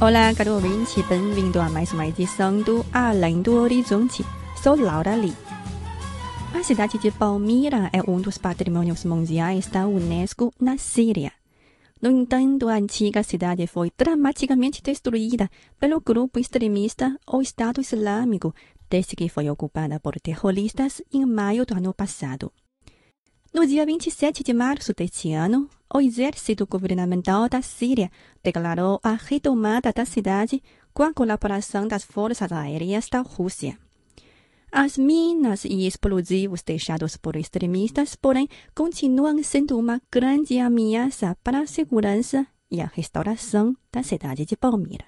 Olá, caro ouvinte, bem-vindo a mais uma edição do Além do Horizonte. Sou Laura Lee. A cidade de Palmira é um dos patrimônios mundiais da Unesco na Síria. No entanto, a antiga cidade foi dramaticamente destruída pelo grupo extremista o Estado Islâmico desde que foi ocupada por terroristas em maio do ano passado. No dia 27 de março deste ano, o exército governamental da Síria declarou a retomada da cidade com a colaboração das forças aéreas da Rússia. As minas e explosivos deixados por extremistas, porém, continuam sendo uma grande ameaça para a segurança e a restauração da cidade de Palmira.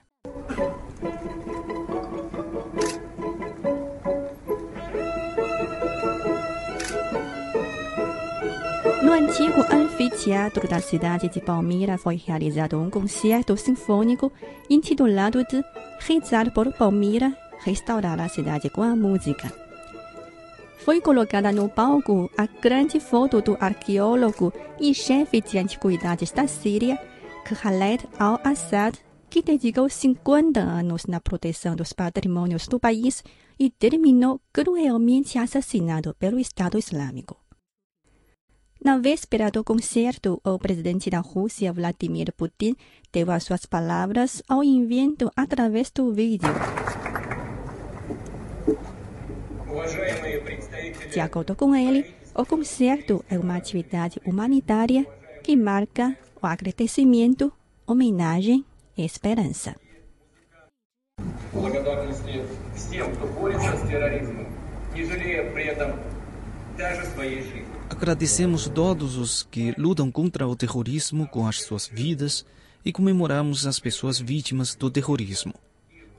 No antigo anfiteatro da cidade de Palmira foi realizado um concerto sinfônico intitulado de Rezar por Palmira, restaurar a cidade com a música. Foi colocada no palco a grande foto do arqueólogo e chefe de antiguidades da Síria, Khaled al-Assad, que dedicou 50 anos na proteção dos patrimônios do país e terminou cruelmente assassinado pelo Estado Islâmico. Na véspera do concerto, o presidente da Rússia, Vladimir Putin, deu as suas palavras ao evento através do vídeo. De acordo com ele, o concerto é uma atividade humanitária que marca o agradecimento, homenagem e esperança. Agradecemos todos os que lutam contra o terrorismo com as suas vidas e comemoramos as pessoas vítimas do terrorismo.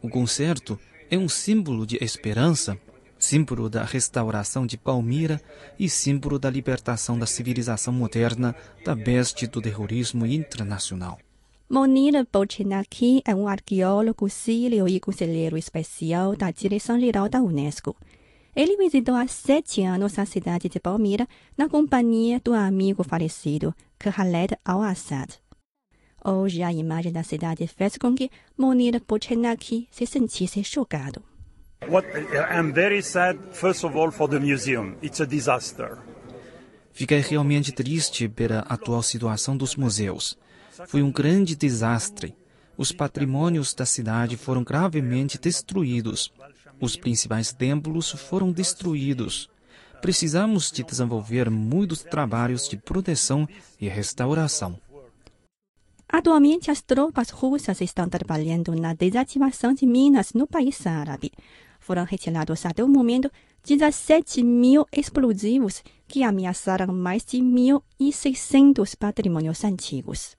O concerto é um símbolo de esperança símbolo da restauração de Palmira e símbolo da libertação da civilização moderna da peste do terrorismo internacional. Monir Bochenaki é um arqueólogo sírio e conselheiro especial da Direção-Geral da Unesco. Ele visitou há sete anos a cidade de Palmira na companhia do amigo falecido, Khaled al-Assad. Hoje, a imagem da cidade fez com que Monir Bochenaki se sentisse chocado. What I'm very sad, first of all, for the museum. It's a disaster. Fiquei realmente triste pela atual situação dos museus. Foi um grande desastre. Os patrimônios da cidade foram gravemente destruídos. Os principais templos foram destruídos. Precisamos de desenvolver muitos trabalhos de proteção e restauração. Atualmente, as tropas russas estão trabalhando na desativação de minas no país árabe. Foram retirados até o momento 17 mil explosivos que ameaçaram mais de 1.600 patrimônios antigos.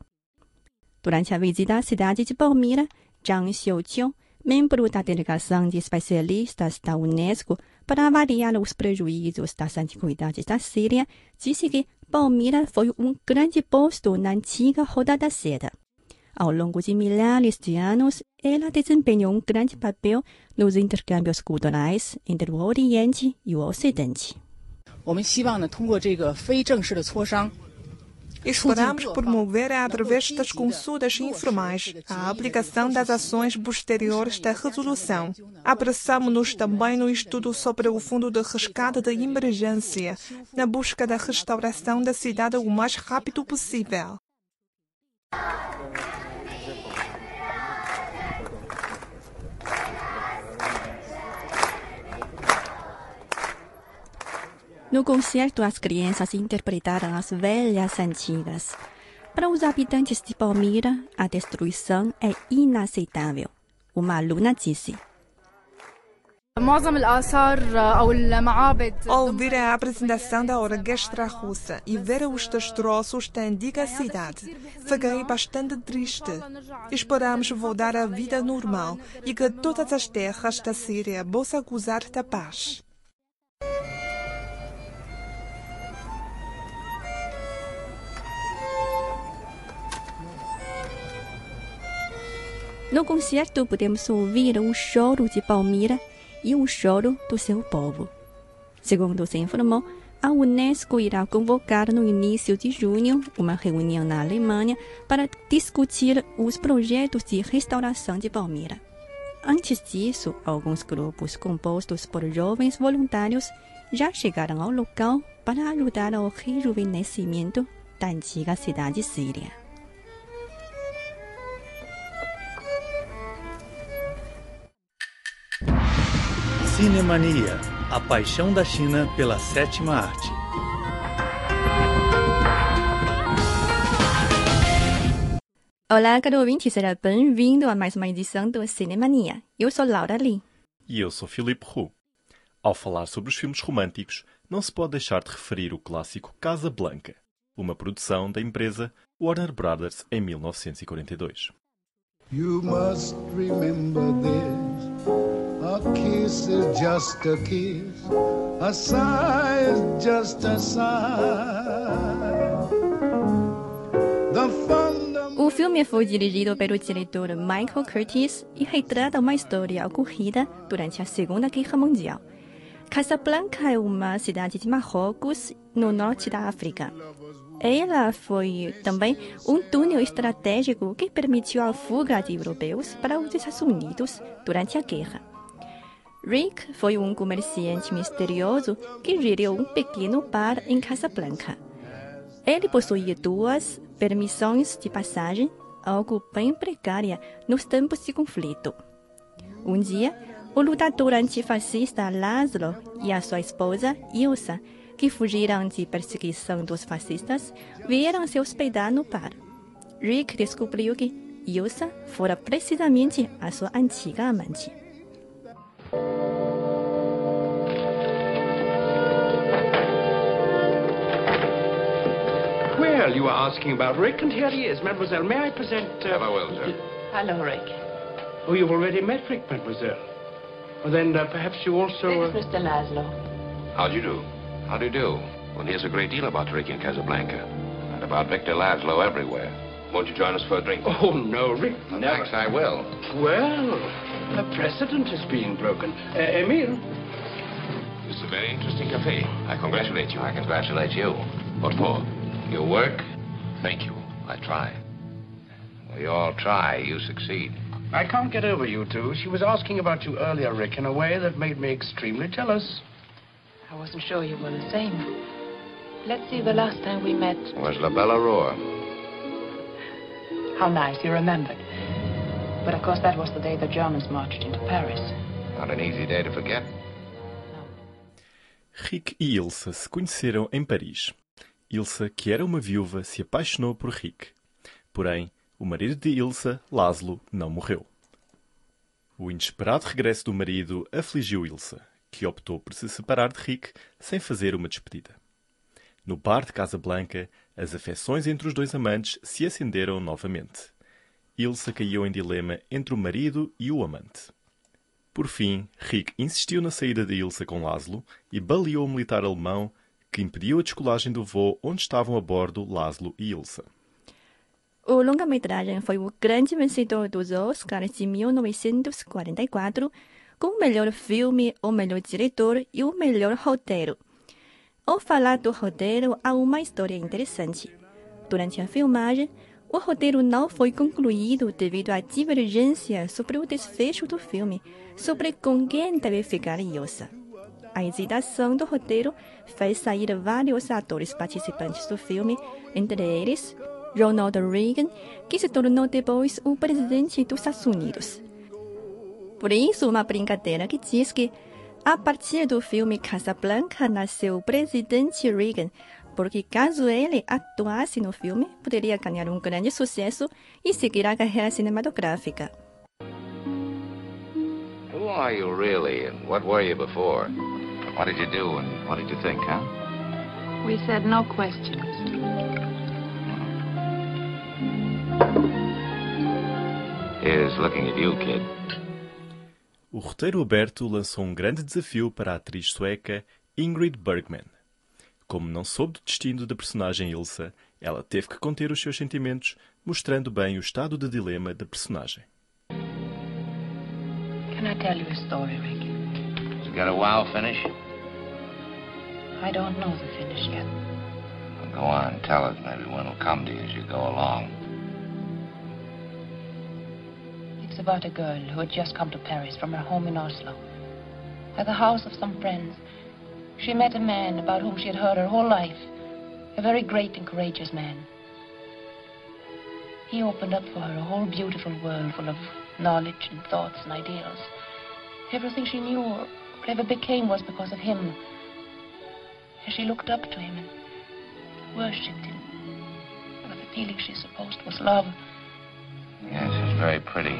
Durante a visita à cidade de Palmira, Zhang Xiuqiu, membro da delegação de especialistas da Unesco para avaliar os prejuízos das antiguidades da Síria, disse que Palmira foi um grande posto na antiga Roda da Seda. Ao longo de milhares de anos, ela desempenhou um grande papel nos intercâmbios culturais entre o Oriente e o Ocidente. Esperamos promover, através das consultas informais, a aplicação das ações posteriores da resolução. Abraçamos-nos também no estudo sobre o fundo de Rescate de emergência, na busca da restauração da cidade o mais rápido possível. No concerto, as crianças interpretaram as velhas antigas. Para os habitantes de Palmira, a destruição é inaceitável. Uma aluna disse. Ouvir a apresentação da orquestra russa e ver os destroços da antiga cidade, fiquei bastante triste. Esperamos voltar à vida normal e que todas as terras da Síria possam gozar da paz. No concerto podemos ouvir o choro de Palmira e o choro do seu povo. Segundo se informou, a Unesco irá convocar no início de junho uma reunião na Alemanha para discutir os projetos de restauração de Palmira. Antes disso, alguns grupos compostos por jovens voluntários já chegaram ao local para ajudar ao rejuvenescimento da antiga cidade síria. Cinemania, a paixão da China pela sétima arte. Olá, caro ouvinte, seja bem-vindo a mais uma edição do Cinemania. Eu sou Laura Lee. E eu sou Filipe Hu. Ao falar sobre os filmes românticos, não se pode deixar de referir o clássico Casa Blanca, uma produção da empresa Warner Brothers em 1942. You must remember this. A kiss is just a kiss, a sigh is just a sigh. O filme foi dirigido pelo diretor Michael Curtis e retrata uma história ocorrida durante a Segunda Guerra Mundial. Casablanca é uma cidade de Marrocos, no norte da África. Ela foi também um túnel estratégico que permitiu a fuga de europeus para os Estados Unidos durante a guerra. Rick foi um comerciante misterioso que geriu um pequeno bar em Casablanca. Ele possuía duas permissões de passagem, algo bem precária nos tempos de conflito. Um dia, o lutador antifascista Laszlo e a sua esposa Ilsa, que fugiram de perseguição dos fascistas, vieram se hospedar no bar. Rick descobriu que Ilsa fora precisamente a sua antiga amante. Well, you were asking about Rick, and here he is. Mademoiselle, may I present... Uh, Hello, sir. Hello, Rick. Oh, you've already met Rick, Mademoiselle. Well, then uh, perhaps you also... This is Mr. Laszlo. How do you do? How do you do? One hears a great deal about Rick in Casablanca. And about Victor Laszlo everywhere. Won't you join us for a drink? Oh, no, Rick, well, never. Thanks, I will. Well, a precedent has been broken. Uh, Emile? This is a very interesting cafe. I congratulate you. I congratulate you. What for? Your work? Thank you. I try. We all try. You succeed. I can't get over you two. She was asking about you earlier, Rick, in a way that made me extremely jealous. I wasn't sure you were the same. Let's see, the last time we met... Was La Belle Aurore. How nice, you remembered. But of course that was the day the Germans marched into Paris. Not an easy day to forget. Rick e Ilsa se conheceram em Paris. Ilsa, que era uma viúva, se apaixonou por Rick. Porém, o marido de Ilsa, Laszlo, não morreu. O inesperado regresso do marido afligiu Ilsa, que optou por se separar de Rick sem fazer uma despedida. No bar de Casa Blanca, as afeições entre os dois amantes se acenderam novamente. Ilsa caiu em dilema entre o marido e o amante. Por fim, Rick insistiu na saída de Ilsa com Laszlo e baleou o militar alemão que impediu a descolagem do voo onde estavam a bordo Laszlo e Ilsa. O longa-metragem foi o grande vencedor dos Oscars de 1944, com o melhor filme, o melhor diretor e o melhor roteiro. Ao falar do roteiro, há uma história interessante. Durante a filmagem, o roteiro não foi concluído devido à divergência sobre o desfecho do filme, sobre com quem deve ficar Ilsa. A hesitação do roteiro fez sair vários atores participantes do filme, entre eles Ronald Reagan, que se tornou depois o presidente dos Estados Unidos. Por isso, uma brincadeira que diz que a partir do filme Casablanca nasceu o presidente Reagan, porque caso ele atuasse no filme, poderia ganhar um grande sucesso e seguir a carreira cinematográfica. Who are you really, and what were you before? What did you do, and what did you think, huh? We said no questions. Here's looking at you, kid. O roteiro aberto lançou um grande desafio para a atriz sueca Ingrid Bergman. Como não soube do destino da personagem Ilsa, ela teve que conter os seus sentimentos, mostrando bem o estado de dilema da personagem. Can I tell you a story, Rick? Has it got a wow finish? I don't know the finish yet. Well, go on, tell us. Maybe one will come to you as you go along. It's about a girl who had just come to Paris from her home in Oslo. At the house of some friends, she met a man about whom she had heard her whole life. A very great and courageous man. He opened up for her a whole beautiful world full of knowledge and thoughts and ideals. Everything she knew or ever became was because of him. As she looked up to him and worshipped him with the feeling she supposed was love. Yes, it's very pretty.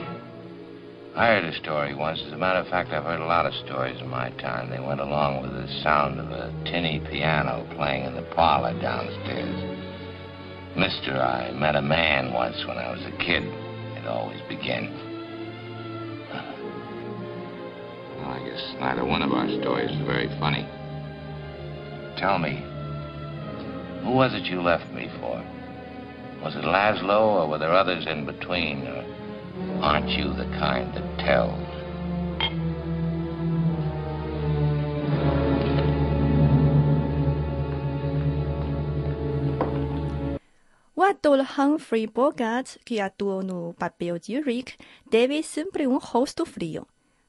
I heard a story once. As a matter of fact, I've heard a lot of stories in my time. They went along with the sound of a tinny piano playing in the parlor downstairs. Mister, I met a man once when I was a kid. It always begins. Well, I guess neither one of our stories is very funny. Tell me, who was it you left me for? Was it Laszlo, or were there others in between? Or aren't you the kind that tells? O ator Humphrey Bogart, que atuou no papel de Rick, teve sempre um rosto frio.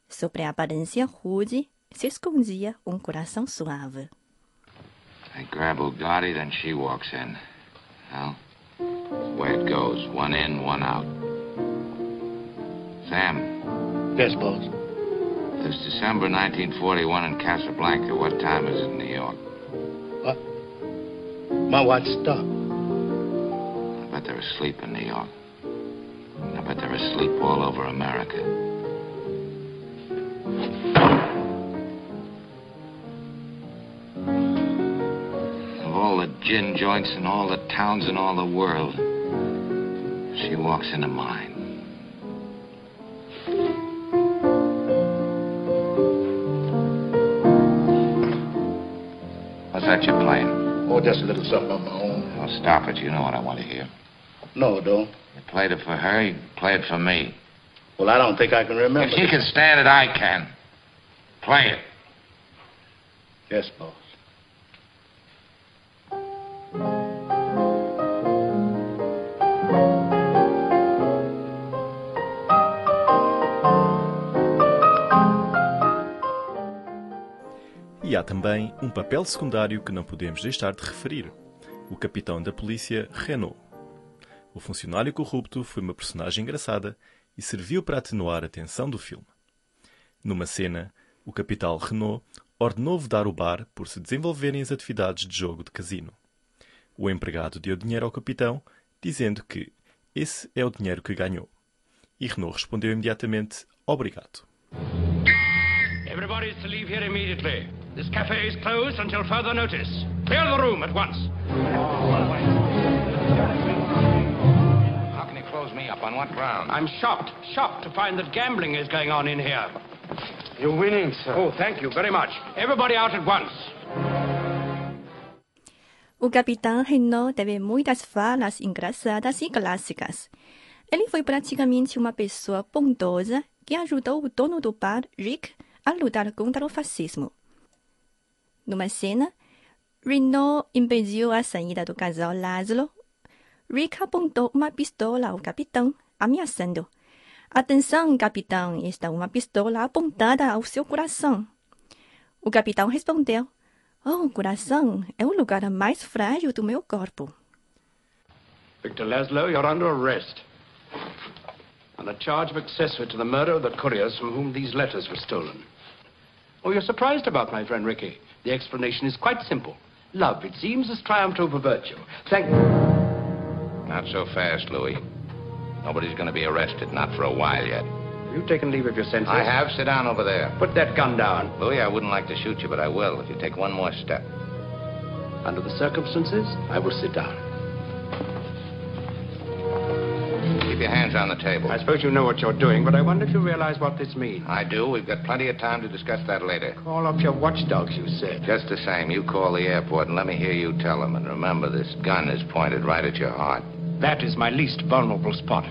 Sobre a aparência rude, se escondia um coração suave. I grab Ugatti, then she walks in. Well, way it goes. One in, one out. Sam. Yes, boss. It's December 1941 in Casablanca. What time is it in New York? What? My watch stopped. I bet they're asleep in New York. I bet they're asleep all over America. Gin joints in all the towns in all the world, she walks into mine. What's that you're playing? Oh, just a little something on my own. Oh, stop it. You know what I want to hear. No, don't. You played it for her, you played it for me. Well, I don't think I can remember. If she can stand it, I can. Play it. Yes, boss. Há também um papel secundário que não podemos deixar de referir: o capitão da polícia Renault. O funcionário corrupto foi uma personagem engraçada e serviu para atenuar a tensão do filme. Numa cena, o capitão Renault ordenou vedar o bar por se desenvolverem as atividades de jogo de casino. O empregado deu dinheiro ao capitão, dizendo que esse é o dinheiro que ganhou. E Renault respondeu imediatamente: Obrigado. Everybody to leave here immediately. This cafe is closed until further notice. Clear the room at once. How can you close me up? On what ground? I'm shocked, shocked to find that gambling is going on in here. You're winning, sir. Oh, thank you very much. Everybody out at once. O capitão Renault teve muitas falas engraçadas e clássicas. Ele foi praticamente uma pessoa bondosa que ajudou o dono do bar, Rick, a lutar contra o fascismo. Numa cena, Renault impediu a saída do casal Laszlo. Rick apontou uma pistola ao capitão, ameaçando: Atenção, capitão, está uma pistola apontada ao seu coração. O capitão respondeu: Oh, coração é o lugar mais frágil do meu corpo. Victor Laszlo, you're under arrest. On a charge of accessory to the murder of the couriers from whom these letters were stolen. Oh, you're surprised about my friend Ricky. The explanation is quite simple. Love, it seems, has triumphed over virtue. Thank... You. Not so fast, Louis. Nobody's going to be arrested, not for a while yet. Have you taken leave of your senses? I have. Sit down over there. Put that gun down. Louis, I wouldn't like to shoot you, but I will if you take one more step. Under the circumstances, I will sit down. Keep your hands on the table. I suppose you know what you're doing, but I wonder if you realize what this means. I do. We've got plenty of time to discuss that later. Call up your watchdogs, you said. Just the same, you call the airport and let me hear you tell them. And remember, this gun is pointed right at your heart. That is my least vulnerable spot.